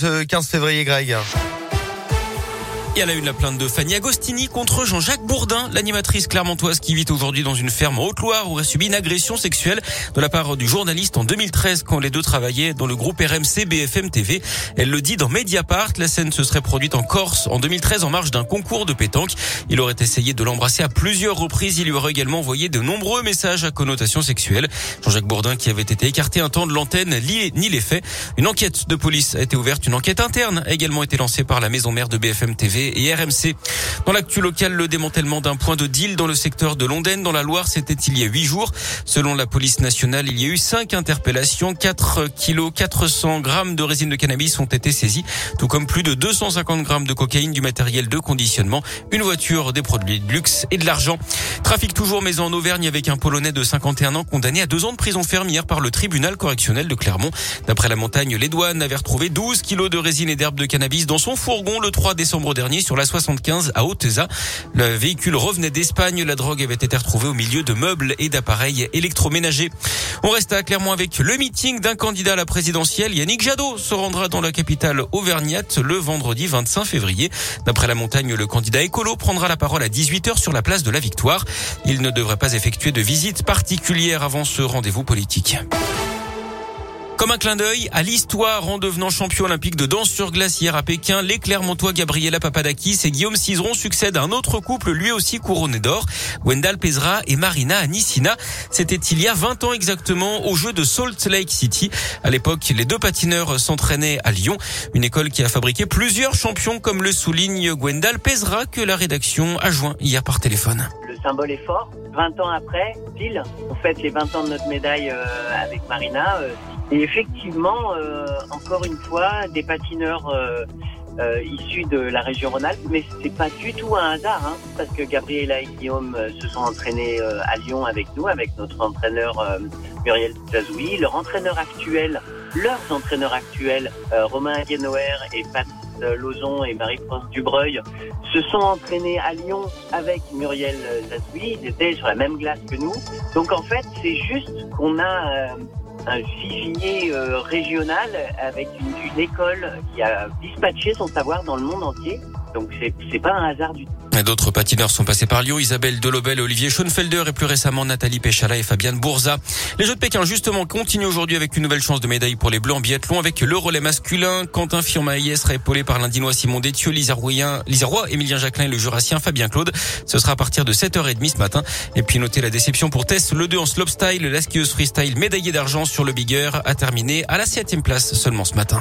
Ce 15 février, Greg. Et à la une, la plainte de Fanny Agostini contre Jean-Jacques Bourdin, l'animatrice clermontoise qui vit aujourd'hui dans une ferme en Haute-Loire où aurait subi une agression sexuelle de la part du journaliste en 2013 quand les deux travaillaient dans le groupe RMC BFM TV. Elle le dit dans Mediapart. La scène se serait produite en Corse en 2013 en marge d'un concours de pétanque. Il aurait essayé de l'embrasser à plusieurs reprises. Il lui aurait également envoyé de nombreux messages à connotation sexuelle. Jean-Jacques Bourdin qui avait été écarté un temps de l'antenne ni les faits. Une enquête de police a été ouverte. Une enquête interne a également été lancée par la maison mère de BFM TV et RMC. Dans l'actu local, le démantèlement d'un point de deal dans le secteur de Londaine, dans la Loire, c'était il y a huit jours. Selon la police nationale, il y a eu cinq interpellations, 4 kilos 400 grammes de résine de cannabis ont été saisis, tout comme plus de 250 grammes de cocaïne, du matériel de conditionnement, une voiture, des produits de luxe et de l'argent. Trafic toujours, mais en Auvergne avec un Polonais de 51 ans condamné à deux ans de prison ferme hier par le tribunal correctionnel de Clermont. D'après la montagne, les douanes avaient retrouvé 12 kilos de résine et d'herbe de cannabis dans son fourgon le 3 décembre dernier sur la 75 à Oteza. Le véhicule revenait d'Espagne. La drogue avait été retrouvée au milieu de meubles et d'appareils électroménagers. On reste à Clermont avec le meeting d'un candidat à la présidentielle. Yannick Jadot se rendra dans la capitale auvergnate le vendredi 25 février. D'après la montagne, le candidat écolo prendra la parole à 18h sur la place de la Victoire. Il ne devrait pas effectuer de visite particulière avant ce rendez-vous politique. Comme un clin d'œil à l'histoire en devenant champion olympique de danse sur glace hier à Pékin, les Clermontois Gabriela Papadakis et Guillaume Cizeron succèdent à un autre couple lui aussi couronné d'or, Wendell Pezra et Marina Anissina. C'était il y a 20 ans exactement au jeu de Salt Lake City. À l'époque, les deux patineurs s'entraînaient à Lyon, une école qui a fabriqué plusieurs champions comme le souligne Gwendal Pezra que la rédaction a joint hier par téléphone. Le symbole est fort. 20 ans après, pile, on fête les 20 ans de notre médaille euh, avec Marina. Euh, effectivement, euh, encore une fois, des patineurs euh, euh, issus de la région Rhône-Alpes, mais c'est pas du tout un hasard, hein, parce que Gabriela et Guillaume se sont entraînés à Lyon avec nous, avec notre entraîneur Muriel Zazoui, leur entraîneur actuel, leurs entraîneurs actuels, Romain Aguenoer et Pat Lozon et Marie-France Dubreuil, se sont entraînés à Lyon avec Muriel Zazoui, ils étaient sur la même glace que nous. Donc en fait, c'est juste qu'on a un vivier euh, régional avec une, une école qui a dispatché son savoir dans le monde entier. Donc c'est pas un hasard du tout. D'autres patineurs sont passés par Lyon, Isabelle Delobel, Olivier Schoenfelder et plus récemment Nathalie Péchala et Fabienne Bourza. Les Jeux de Pékin justement continuent aujourd'hui avec une nouvelle chance de médaille pour les Bleus en biathlon avec le relais masculin. Quentin Firmaillet sera épaulé par l'Indinois Simon Détieux, Lisa Roy, Emilien Jacquelin et le Jurassien Fabien Claude. Ce sera à partir de 7h30 ce matin. Et puis notez la déception pour Tess, le 2 en slopestyle, la skieuse freestyle médaillée d'argent sur le bigger a terminé à la 7 place seulement ce matin.